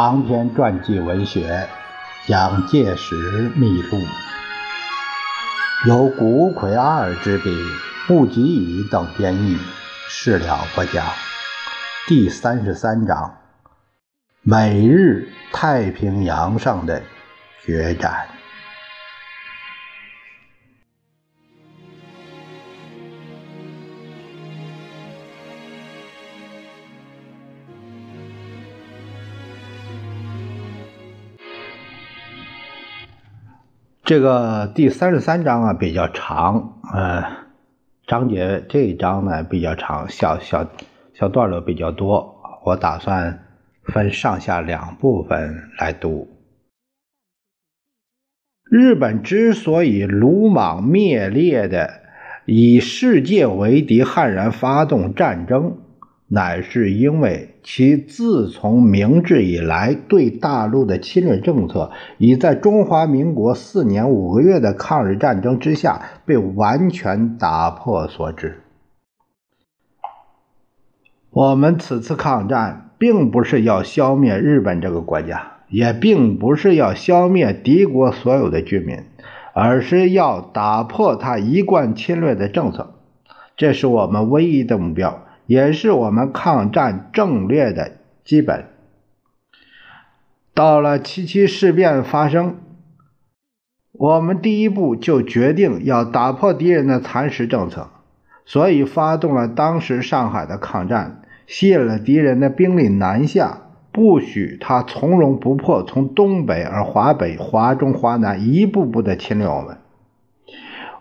长篇传记文学《蒋介石秘录》，由古葵阿尔之笔，穆吉宇等编译，事了不讲。第三十三章：美日太平洋上的决战。这个第三十三章啊比较长，呃，章节这一章呢比较长，小小小段落比较多，我打算分上下两部分来读。日本之所以鲁莽灭裂的以世界为敌，悍然发动战争。乃是因为其自从明治以来对大陆的侵略政策，已在中华民国四年五个月的抗日战争之下被完全打破所致。我们此次抗战，并不是要消灭日本这个国家，也并不是要消灭敌国所有的居民，而是要打破他一贯侵略的政策，这是我们唯一的目标。也是我们抗战政略的基本。到了七七事变发生，我们第一步就决定要打破敌人的蚕食政策，所以发动了当时上海的抗战，吸引了敌人的兵力南下，不许他从容不迫从东北而华北、华中、华南一步步的侵略我们。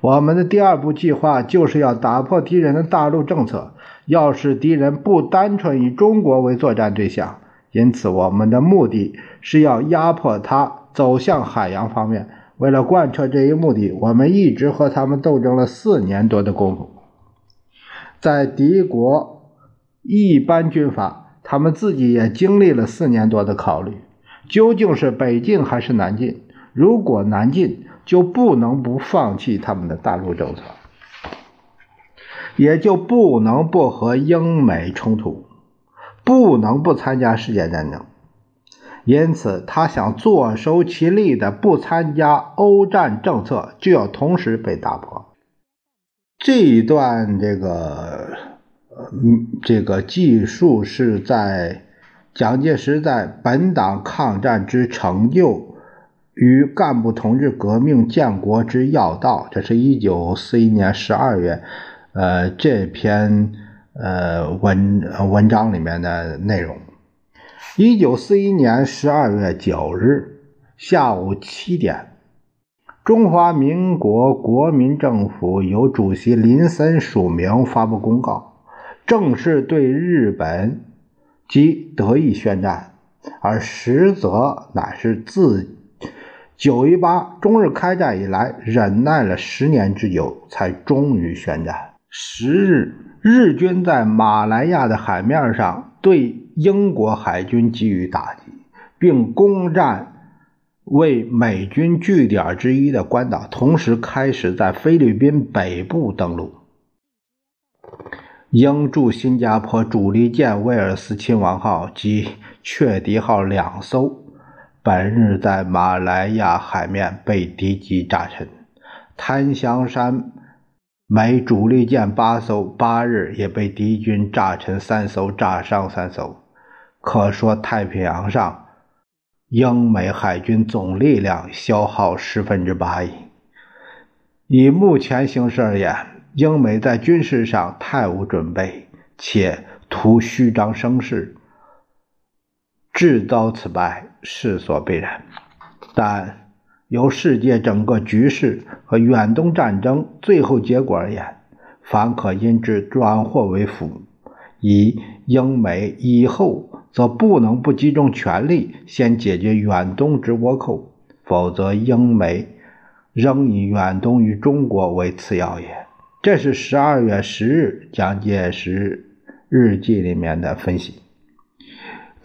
我们的第二步计划就是要打破敌人的大陆政策。要使敌人不单纯以中国为作战对象，因此我们的目的是要压迫他走向海洋方面。为了贯彻这一目的，我们一直和他们斗争了四年多的功夫。在敌国一般军阀，他们自己也经历了四年多的考虑：究竟是北进还是南进？如果南进，就不能不放弃他们的大陆政策。也就不能不和英美冲突，不能不参加世界战争，因此他想坐收其利的不参加欧战政策就要同时被打破。这一段这个呃这个记述是在蒋介石在本党抗战之成就与干部同志革命建国之要道，这是一九四一年十二月。呃，这篇呃文文章里面的内容，一九四一年十二月九日下午七点，中华民国国民政府由主席林森署名发布公告，正式对日本及德意宣战，而实则乃是自九一八中日开战以来，忍耐了十年之久，才终于宣战。十日，日军在马来亚的海面上对英国海军给予打击，并攻占为美军据点之一的关岛，同时开始在菲律宾北部登陆。英驻新加坡主力舰“威尔斯亲王号”及“雀迪号”两艘，本日在马来亚海面被敌机炸沉。檀香山。美主力舰八艘，八日也被敌军炸沉三艘，炸伤三艘。可说太平洋上，英美海军总力量消耗十分之八矣。以目前形势而言，英美在军事上太无准备，且图虚张声势，致遭此败，势所必然。但。由世界整个局势和远东战争最后结果而言，凡可因之转祸为福。以英美以后则不能不集中全力先解决远东之倭寇，否则英美仍以远东与中国为次要也。这是十二月十日蒋介石日记里面的分析。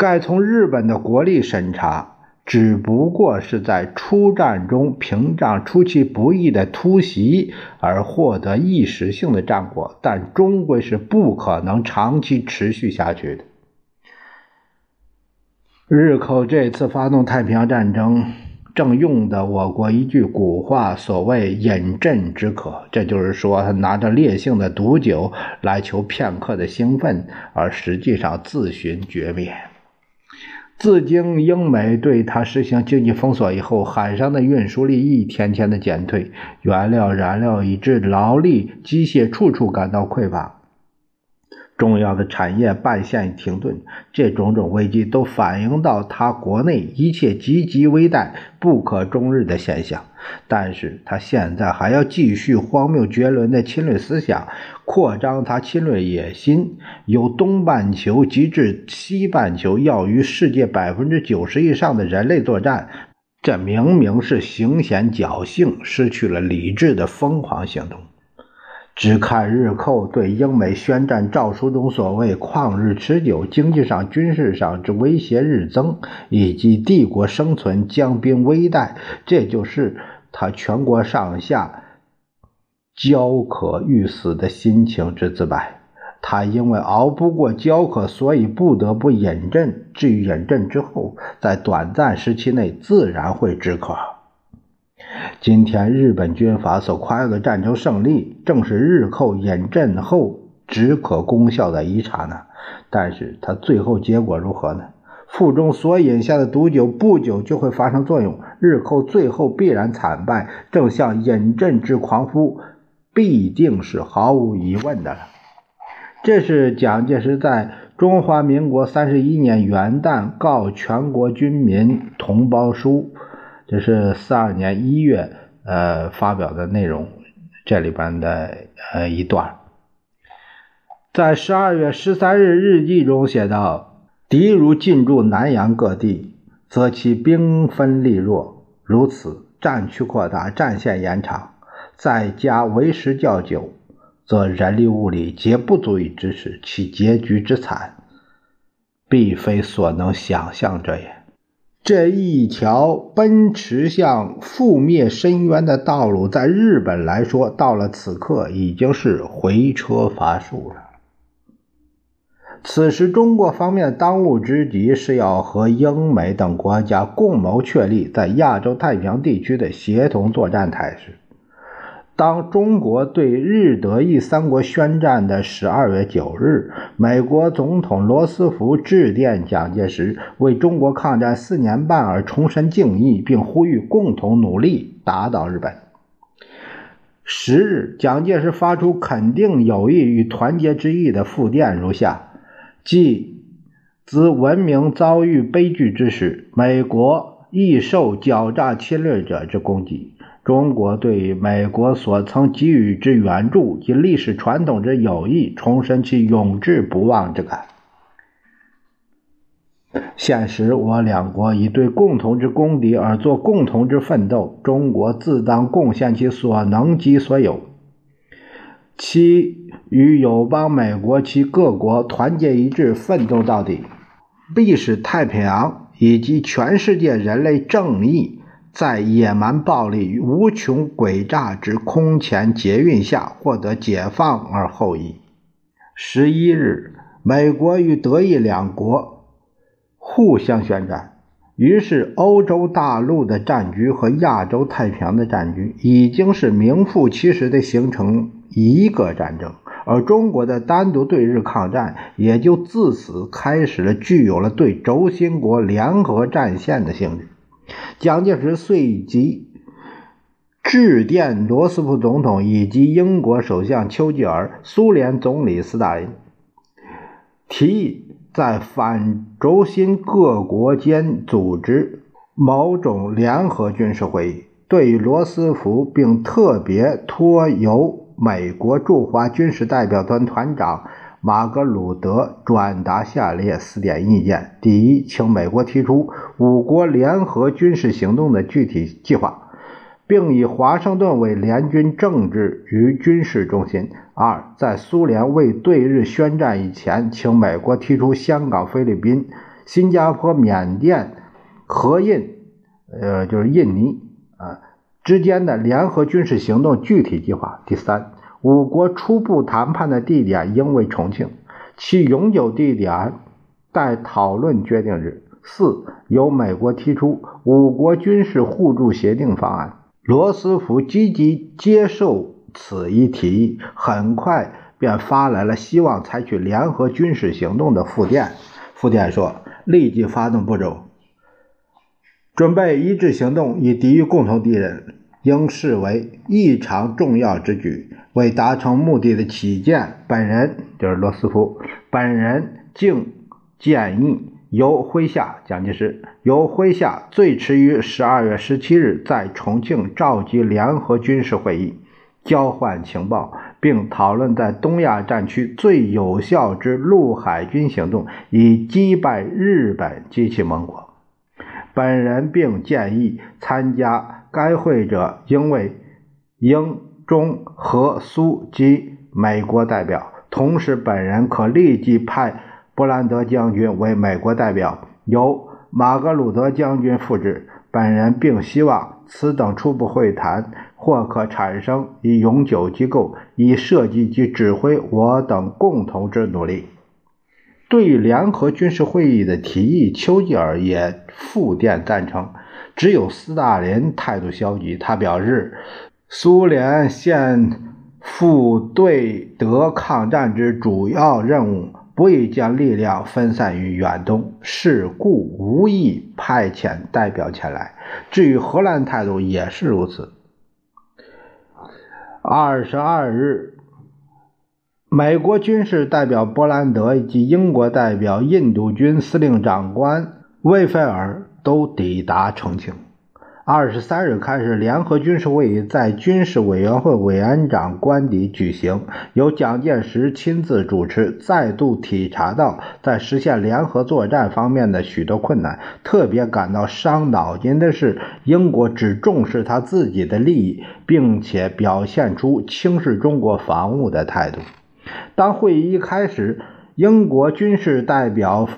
该从日本的国力审查。只不过是在初战中屏障出其不意的突袭而获得一时性的战果，但终归是不可能长期持续下去的。日寇这次发动太平洋战争，正用的我国一句古话，所谓“饮鸩止渴”，这就是说，他拿着烈性的毒酒来求片刻的兴奋，而实际上自寻绝灭。自经英美对他实行经济封锁以后，海上的运输力一天天的减退，原料、燃料以致劳力、机械处处感到匮乏。重要的产业半线停顿，这种种危机都反映到他国内一切岌岌危殆、不可终日的现象。但是他现在还要继续荒谬绝伦的侵略思想，扩张他侵略野心，由东半球及至西半球要与世界百分之九十以上的人类作战，这明明是行险侥幸、失去了理智的疯狂行动。只看日寇对英美宣战诏书中所谓“旷日持久”、经济上、军事上之威胁日增，以及帝国生存将兵危殆，这就是他全国上下焦渴欲死的心情之自白。他因为熬不过焦渴，所以不得不饮鸩。至于饮鸩之后，在短暂时期内自然会止渴。今天日本军阀所夸耀的战争胜利，正是日寇饮鸩后止渴功效的一刹那。但是它最后结果如何呢？腹中所饮下的毒酒不久就会发生作用，日寇最后必然惨败，正像饮鸩之狂夫，必定是毫无疑问的了。这是蒋介石在中华民国三十一年元旦告全国军民同胞书。这是四二年一月，呃，发表的内容，这里边的呃一段，在十二月十三日日记中写道：“敌如进驻南洋各地，则其兵分力弱，如此战区扩大，战线延长，再加为时较久，则人力物力皆不足以支持，其结局之惨，必非所能想象者也。”这一条奔驰向覆灭深渊的道路，在日本来说，到了此刻已经是回车乏术了。此时，中国方面当务之急是要和英美等国家共谋确立在亚洲太平洋地区的协同作战态势。当中国对日德意三国宣战的十二月九日，美国总统罗斯福致电蒋介石，为中国抗战四年半而重申敬意，并呼吁共同努力打倒日本。十日，蒋介石发出肯定友谊与团结之意的复电如下：即自文明遭遇悲剧之时，美国亦受狡诈侵略者之攻击。中国对美国所曾给予之援助及历史传统之友谊，重申其永志不忘之感。现时我两国已对共同之公敌而作共同之奋斗，中国自当贡献其所能及所有，其与友邦美国其各国团结一致，奋斗到底，必使太平洋以及全世界人类正义。在野蛮暴力与无穷诡诈之空前劫运下获得解放而后已。十一日，美国与德意两国互相宣战，于是欧洲大陆的战局和亚洲太平洋的战局已经是名副其实的形成一个战争，而中国的单独对日抗战也就自此开始了，具有了对轴心国联合战线的性质。蒋介石随即致电罗斯福总统以及英国首相丘吉尔、苏联总理斯大林，提议在反轴心各国间组织某种联合军事会议。对罗斯福，并特别托由美国驻华军事代表团团长。马格鲁德转达下列四点意见：第一，请美国提出五国联合军事行动的具体计划，并以华盛顿为联军政治与军事中心；二，在苏联未对日宣战以前，请美国提出香港、菲律宾、新加坡、缅甸和印，呃，就是印尼啊之间的联合军事行动具体计划；第三。五国初步谈判的地点应为重庆，其永久地点待讨论决定日。四，由美国提出五国军事互助协定方案。罗斯福积极接受此一提议，很快便发来了希望采取联合军事行动的复电。复电说：“立即发动步骤，准备一致行动以抵御共同敌人，应视为异常重要之举。为达成目的的起见，本人就是罗斯福，本人竟建议。”由麾下蒋介石由麾下最迟于十二月十七日在重庆召集联合军事会议，交换情报，并讨论在东亚战区最有效之陆海军行动，以击败日本及其盟国。本人并建议参加该会者应为英、中、和、苏及美国代表，同时本人可立即派。布兰德将军为美国代表，由马格鲁德将军复制。本人并希望此等初步会谈或可产生以永久机构，以设计及指挥我等共同之努力。对联合军事会议的提议，丘吉尔也复电赞成。只有斯大林态度消极，他表示，苏联现负对德抗战之主要任务。不宜将力量分散于远东，是故无意派遣代表前来。至于荷兰态度也是如此。二十二日，美国军事代表伯兰德以及英国代表印度军司令长官魏菲尔都抵达重庆。二十三日开始，联合军事会议在军事委员会委员长官邸举行，由蒋介石亲自主持，再度体察到在实现联合作战方面的许多困难。特别感到伤脑筋的是，英国只重视他自己的利益，并且表现出轻视中国防务的态度。当会议一开始，英国军事代表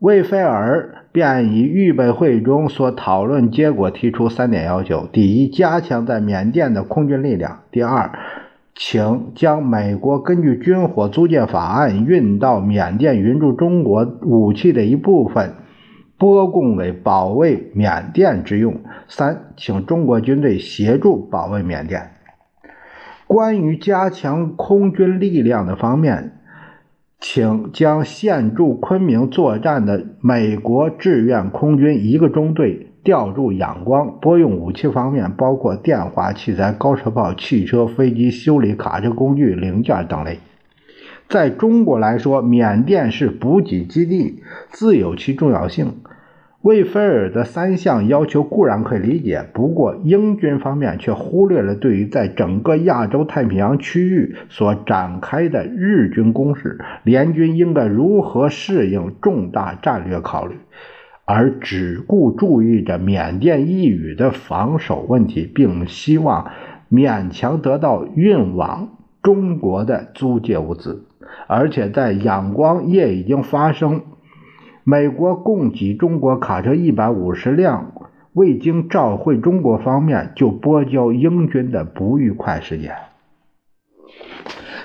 魏菲尔。便以预备会中所讨论结果提出三点要求：第一，加强在缅甸的空军力量；第二，请将美国根据军火租借法案运到缅甸援助中国武器的一部分拨供为保卫缅甸之用；三，请中国军队协助保卫缅甸。关于加强空军力量的方面。请将现驻昆明作战的美国志愿空军一个中队调驻仰光，拨用武器方面包括电话器材、高射炮、汽车、飞机、修理卡车工具零件等类。在中国来说，缅甸是补给基地，自有其重要性。魏菲尔的三项要求固然可以理解，不过英军方面却忽略了对于在整个亚洲太平洋区域所展开的日军攻势，联军应该如何适应重大战略考虑，而只顾注意着缅甸一隅的防守问题，并希望勉强得到运往中国的租借物资，而且在仰光也已经发生。美国供给中国卡车一百五十辆，未经召回中国方面就拨交英军的不愉快事件。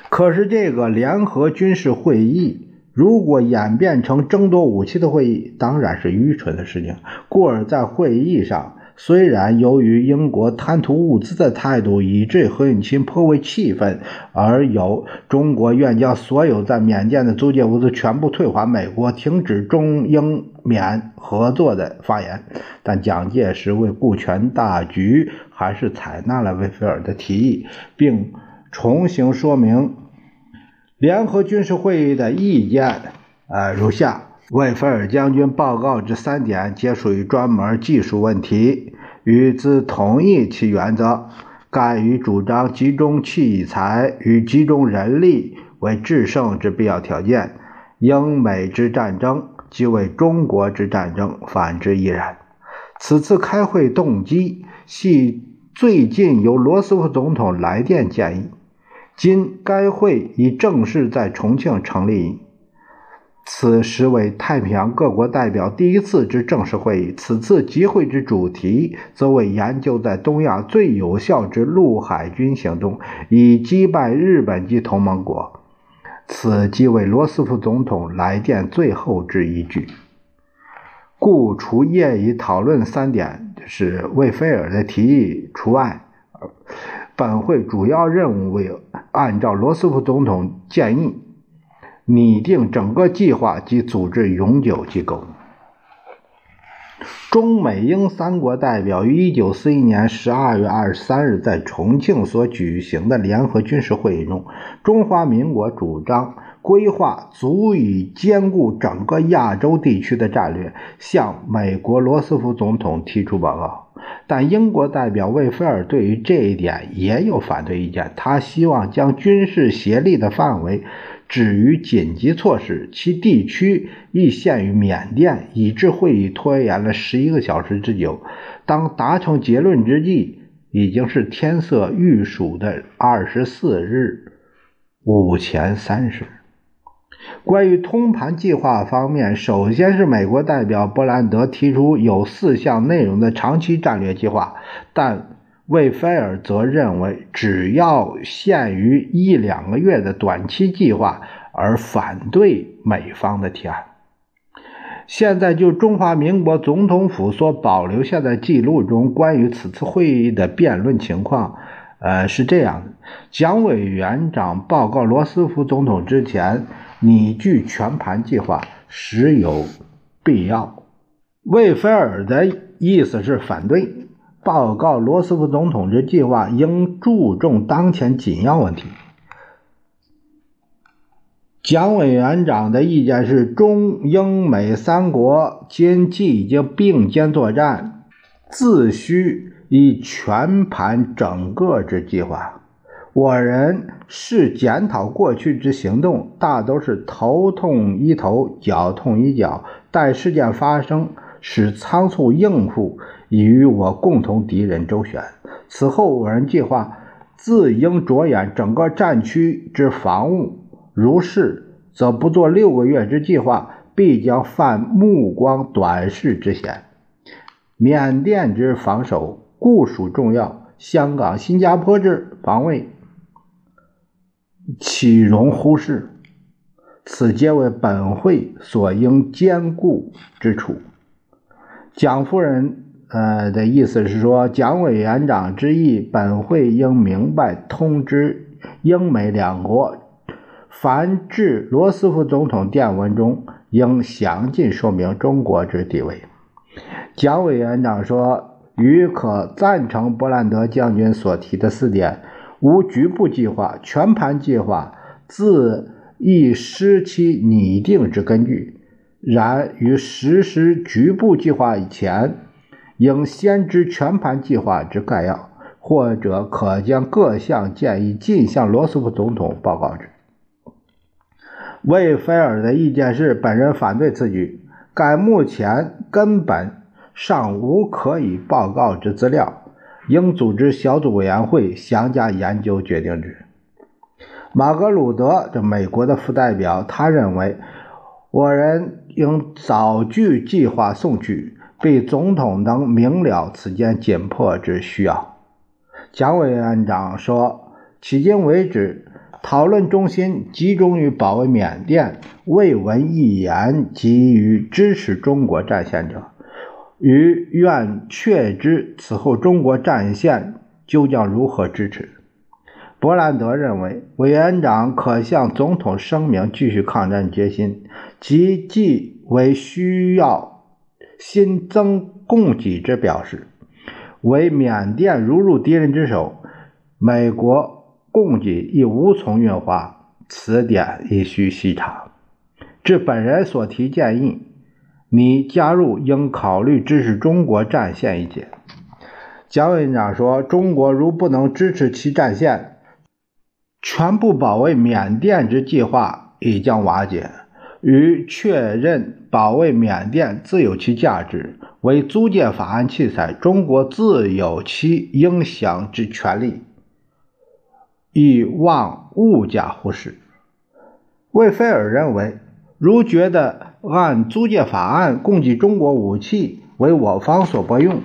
可是，这个联合军事会议如果演变成争夺武器的会议，当然是愚蠢的事情。故而在会议上。虽然由于英国贪图物资的态度，以致何应钦颇为气愤，而有中国愿将所有在缅甸的租借物资全部退还美国，停止中英缅合作的发言，但蒋介石为顾全大局，还是采纳了魏菲尔的提议，并重新说明联合军事会议的意见，呃，如下。魏菲尔将军报告这三点皆属于专门技术问题，与之同意其原则。盖于主张集中器材与集中人力为制胜之必要条件。英美之战争即为中国之战争，反之亦然。此次开会动机系最近由罗斯福总统来电建议，今该会已正式在重庆成立。此时为太平洋各国代表第一次之正式会议。此次集会之主题，则为研究在东亚最有效之陆海军行动，以击败日本及同盟国。此即为罗斯福总统来电最后之一句。故除业已讨论三点，是魏菲尔的提议除外。本会主要任务为按照罗斯福总统建议拟定整个计划及组织永久机构。中美英三国代表于1941年12月23日在重庆所举行的联合军事会议中，中华民国主张规划足以兼顾整个亚洲地区的战略，向美国罗斯福总统提出报告。但英国代表魏菲尔对于这一点也有反对意见，他希望将军事协力的范围。止于紧急措施，其地区亦限于缅甸，以致会议拖延了十一个小时之久。当达成结论之际，已经是天色欲曙的二十四日午前三时。关于通盘计划方面，首先是美国代表布兰德提出有四项内容的长期战略计划，但。魏菲尔则认为，只要限于一两个月的短期计划，而反对美方的提案。现在就中华民国总统府所保留下的记录中关于此次会议的辩论情况，呃，是这样的：蒋委员长报告罗斯福总统之前，拟具全盘计划时有必要。魏菲尔的意思是反对。报告罗斯福总统之计划应注重当前紧要问题。蒋委员长的意见是：中英美三国今既已经并肩作战，自需以全盘整个之计划。我人是检讨过去之行动，大都是头痛医头，脚痛医脚，待事件发生，使仓促应付。已与我共同敌人周旋。此后，我人计划自应着眼整个战区之防务。如是，则不做六个月之计划，必将犯目光短视之嫌。缅甸之防守固属重要，香港、新加坡之防卫岂容忽视？此皆为本会所应兼顾之处。蒋夫人。呃的意思是说，蒋委员长之意，本会应明白通知英美两国，凡致罗斯福总统电文中，应详尽说明中国之地位。蒋委员长说，予可赞成布兰德将军所提的四点：无局部计划，全盘计划自亦失其拟定之根据。然于实施局部计划以前，应先知全盘计划之概要，或者可将各项建议尽向罗斯福总统报告之。魏菲尔的意见是：本人反对此举，该目前根本尚无可以报告之资料，应组织小组委员会详加研究决定之。马格鲁德，这美国的副代表，他认为，我人应早据计划送去。被总统能明了此间紧迫之需要。蒋委员长说：“迄今为止，讨论中心集中于保卫缅甸，未闻一言给予支持中国战线者。于愿确知此后中国战线究将如何支持。”伯兰德认为，委员长可向总统声明继续抗战决心，即既为需要。新增供给之表示，为缅甸如入敌人之手，美国供给亦无从运华，此点亦需细查。至本人所提建议，你加入应考虑支持中国战线一节。蒋委员长说，中国如不能支持其战线，全部保卫缅甸之计划已将瓦解。与确认保卫缅甸自有其价值，为租借法案器材，中国自有其应享之权利，亦望物价忽视。魏菲尔认为，如觉得按租借法案供给中国武器为我方所不用，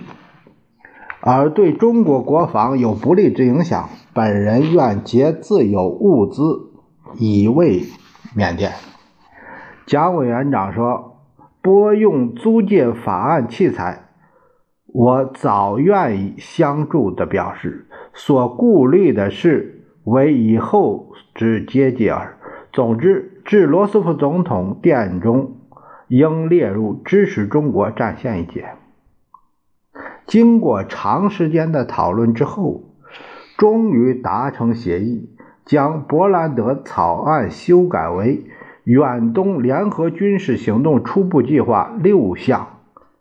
而对中国国防有不利之影响，本人愿竭自有物资以为缅甸。蒋委员长说：“拨用租借法案器材，我早愿意相助的表示，所顾虑的是为以后之接济耳。总之，致罗斯福总统电中应列入支持中国战线一节。经过长时间的讨论之后，终于达成协议，将伯兰德草案修改为。远东联合军事行动初步计划六项，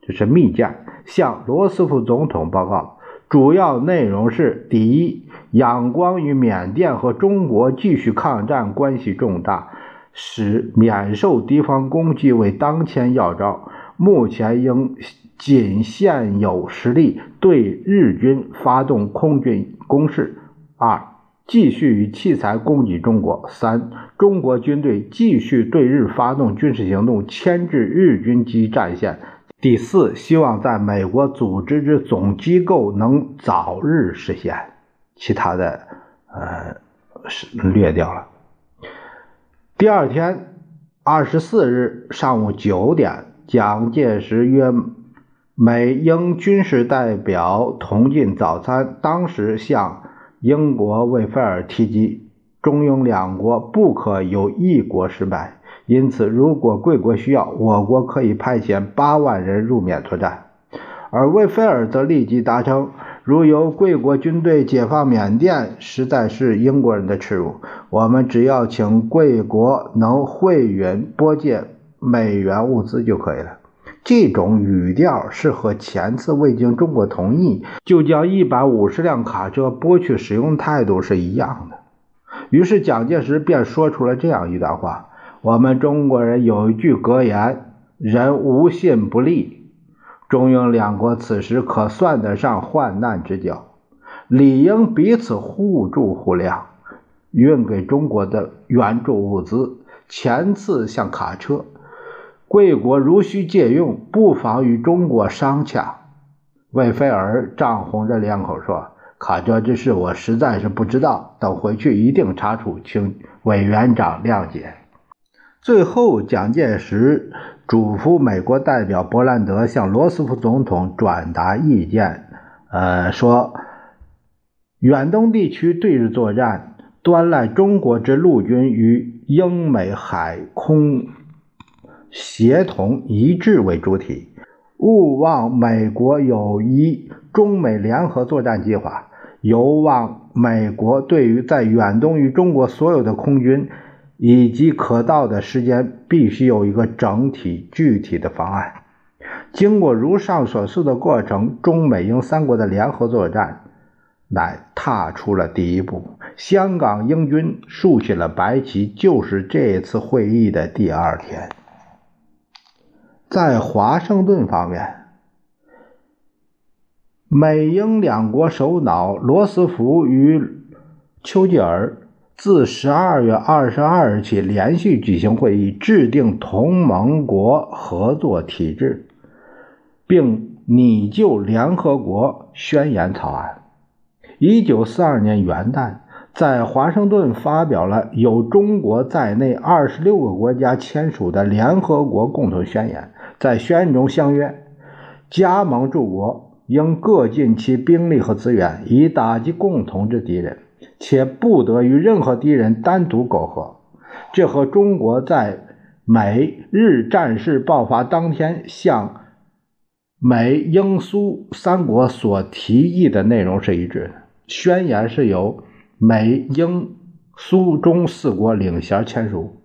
这是密件，向罗斯福总统报告。主要内容是：第一，仰光与缅甸和中国继续抗战关系重大，使免受敌方攻击为当前要招。目前应仅现有实力对日军发动空军攻势。二。继续与器材供给中国。三、中国军队继续对日发动军事行动，牵制日军及战线。第四，希望在美国组织之总机构能早日实现。其他的，呃，是略掉了。第二天，二十四日上午九点，蒋介石约美英军事代表同进早餐，当时向。英国为菲尔提及，中英两国不可有一国失败，因此，如果贵国需要，我国可以派遣八万人入缅作战。而魏菲尔则立即答称，如由贵国军队解放缅甸，实在是英国人的耻辱。我们只要请贵国能汇允拨借美元物资就可以了。这种语调是和前次未经中国同意就将一百五十辆卡车拨去使用态度是一样的。于是蒋介石便说出了这样一段话：“我们中国人有一句格言，人无信不立。中英两国此时可算得上患难之交，理应彼此互助互谅。运给中国的援助物资，前次像卡车。”贵国如需借用，不妨与中国商洽。魏菲尔涨红着脸口说：“卡车之事，我实在是不知道，等回去一定查处，请委员长谅解。”最后，蒋介石嘱咐美国代表伯兰德向罗斯福总统转达意见，呃，说远东地区对日作战，端赖中国之陆军与英美海空。协同一致为主体，勿忘美国有一中美联合作战计划，尤望美国对于在远东与中国所有的空军以及可到的时间，必须有一个整体具体的方案。经过如上所述的过程，中美英三国的联合作战乃踏出了第一步。香港英军竖起了白旗，就是这次会议的第二天。在华盛顿方面，美英两国首脑罗斯福与丘吉尔自十二月二十二日起连续举行会议，制定同盟国合作体制，并拟就联合国宣言草案。一九四二年元旦。在华盛顿发表了有中国在内二十六个国家签署的联合国共同宣言，在宣言中相约，加盟诸国应各尽其兵力和资源，以打击共同之敌人，且不得与任何敌人单独苟合。这和中国在美日战事爆发当天向美英苏三国所提议的内容是一致的。宣言是由。美英苏中四国领衔签署。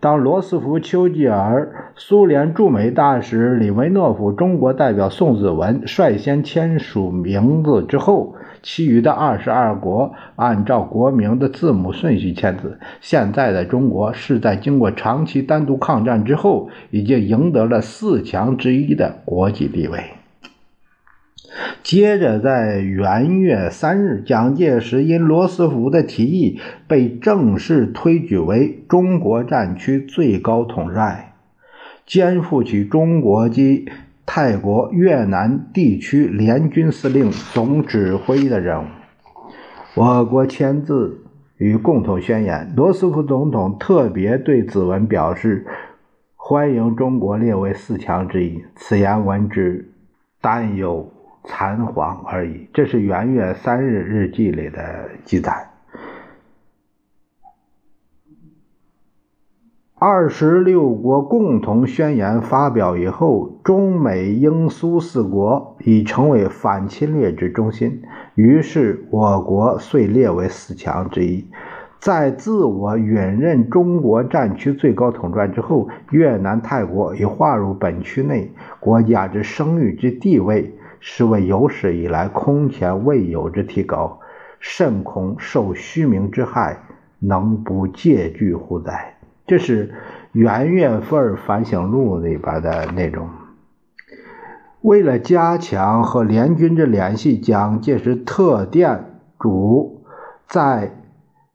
当罗斯福、丘吉尔、苏联驻美大使李维诺夫、中国代表宋子文率先签署名字之后，其余的二十二国按照国名的字母顺序签字。现在的中国是在经过长期单独抗战之后，已经赢得了四强之一的国际地位。接着，在元月三日，蒋介石因罗斯福的提议，被正式推举为中国战区最高统帅，肩负起中国及泰国、越南地区联军司令总指挥的任务。我国签字与共同宣言，罗斯福总统特别对子文表示。欢迎中国列为四强之一。此言闻之，但有残黄而已。这是元月三日日记里的记载。二十六国共同宣言发表以后，中美英苏四国已成为反侵略之中心，于是我国遂列为四强之一。在自我允认中国战区最高统帅之后，越南、泰国已划入本区内，国家之声誉之地位，是为有史以来空前未有之提高，甚恐受虚名之害，能不戒惧乎哉？这是元月份反省录里边的内容。为了加强和联军的联系，蒋介石特电主在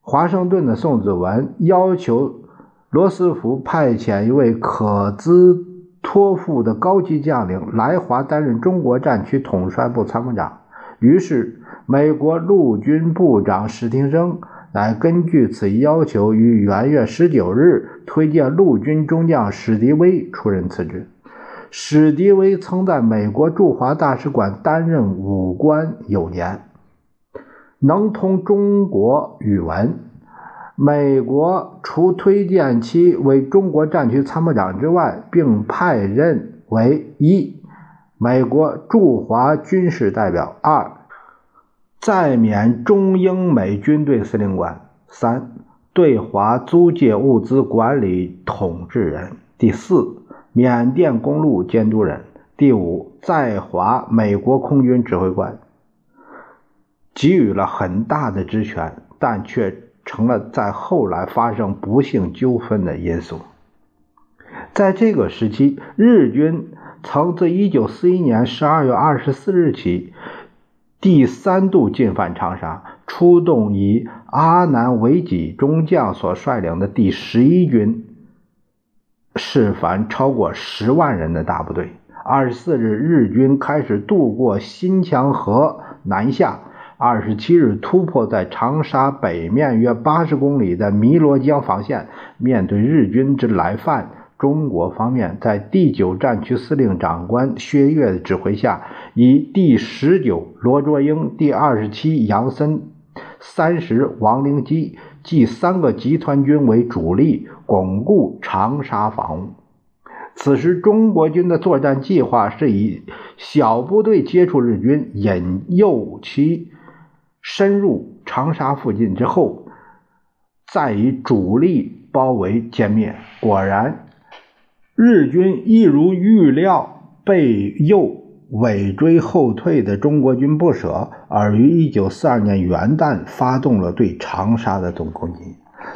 华盛顿的宋子文，要求罗斯福派遣一位可资托付的高级将领来华担任中国战区统帅部参谋长。于是，美国陆军部长史汀生。乃根据此要求，于元月十九日推荐陆军中将史迪威出任此职。史迪威曾在美国驻华大使馆担任武官有年，能通中国语文。美国除推荐其为中国战区参谋长之外，并派任为一。美国驻华军事代表二。再免中英美军队司令官，三。对华租借物资管理统治人，第四。缅甸公路监督人，第五。在华美国空军指挥官，给予了很大的职权，但却成了在后来发生不幸纠纷的因素。在这个时期，日军曾自1941年12月24日起。第三度进犯长沙，出动以阿南惟几中将所率领的第十一军，释凡超过十万人的大部队。二十四日，日军开始渡过新墙河南下。二十七日，突破在长沙北面约八十公里的汨罗江防线。面对日军之来犯。中国方面在第九战区司令长官薛岳的指挥下，以第十九罗卓英、第二十七杨森、三十王灵基即三个集团军为主力，巩固长沙防务。此时，中国军的作战计划是以小部队接触日军，引诱其深入长沙附近之后，再以主力包围歼灭。果然。日军一如预料，被诱尾追后退的中国军不舍，而于一九四二年元旦发动了对长沙的总攻击。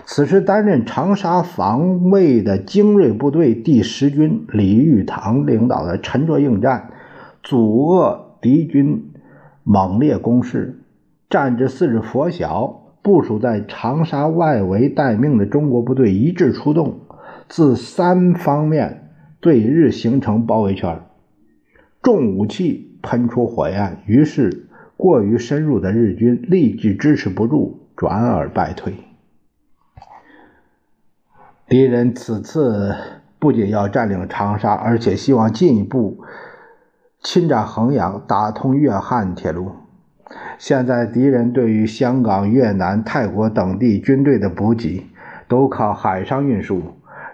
此时，担任长沙防卫的精锐部队第十军李玉堂领导的沉着应战，阻遏敌军猛烈攻势。战至次日拂晓，部署在长沙外围待命的中国部队一致出动。自三方面对日形成包围圈，重武器喷出火焰，于是过于深入的日军立即支持不住，转而败退。敌人此次不仅要占领长沙，而且希望进一步侵占衡阳，打通粤汉铁路。现在敌人对于香港、越南、泰国等地军队的补给，都靠海上运输。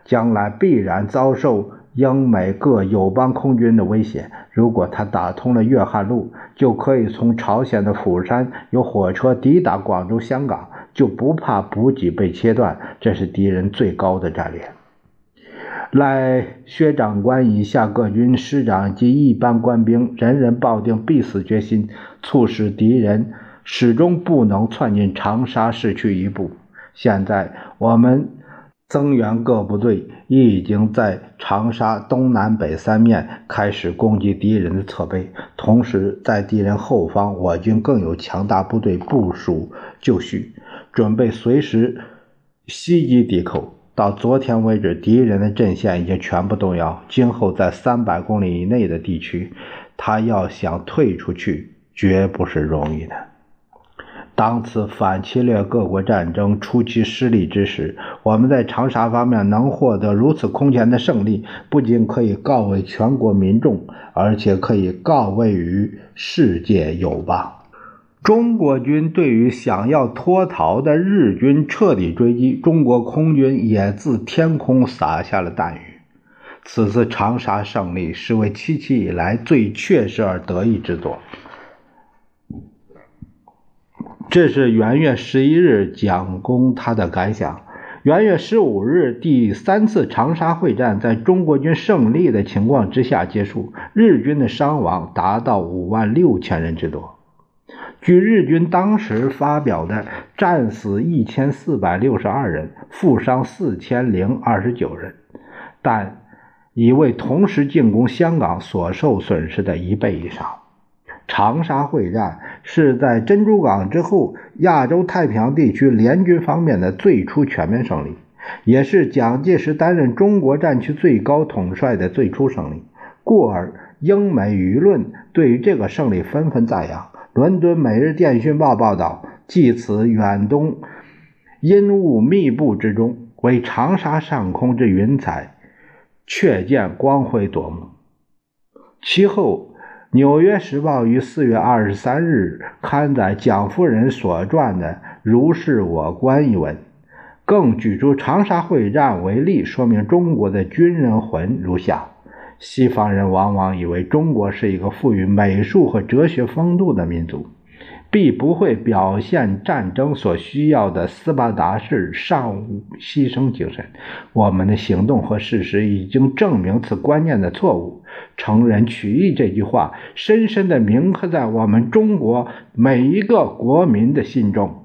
将来必然遭受英美各友邦空军的威胁。如果他打通了粤汉路，就可以从朝鲜的釜山有火车抵达广州、香港，就不怕补给被切断。这是敌人最高的战略。赖薛长官以下各军师长及一般官兵，人人抱定必死决心，促使敌人始终不能窜进长沙市区一步。现在我们。增援各部队已经在长沙东南北三面开始攻击敌人的侧背，同时在敌人后方，我军更有强大部队部署就绪，准备随时袭击敌寇。到昨天为止，敌人的阵线已经全部动摇，今后在三百公里以内的地区，他要想退出去，绝不是容易的。当此反侵略各国战争初期失利之时，我们在长沙方面能获得如此空前的胜利，不仅可以告慰全国民众，而且可以告慰于世界友邦。中国军对于想要脱逃的日军彻底追击，中国空军也自天空洒下了弹雨。此次长沙胜利是为七七以来最确实而得意之作。这是元月十一日蒋公他的感想。元月十五日，第三次长沙会战在中国军胜利的情况之下结束，日军的伤亡达到五万六千人之多。据日军当时发表的，战死一千四百六十二人，负伤四千零二十九人，但已为同时进攻香港所受损失的一倍以上。长沙会战是在珍珠港之后亚洲太平洋地区联军方面的最初全面胜利，也是蒋介石担任中国战区最高统帅的最初胜利。故而，英美舆论对于这个胜利纷纷赞扬。伦敦《每日电讯报》报道：“继此远东阴雾密布之中，为长沙上空之云彩，却见光辉夺目。”其后。《纽约时报》于四月二十三日刊载蒋夫人所撰的《如是我观》一文，更举出长沙会战为例，说明中国的军人魂如下：西方人往往以为中国是一个富于美术和哲学风度的民族。必不会表现战争所需要的斯巴达式尚武牺牲精神。我们的行动和事实已经证明此观念的错误。成人取义这句话，深深地铭刻在我们中国每一个国民的心中。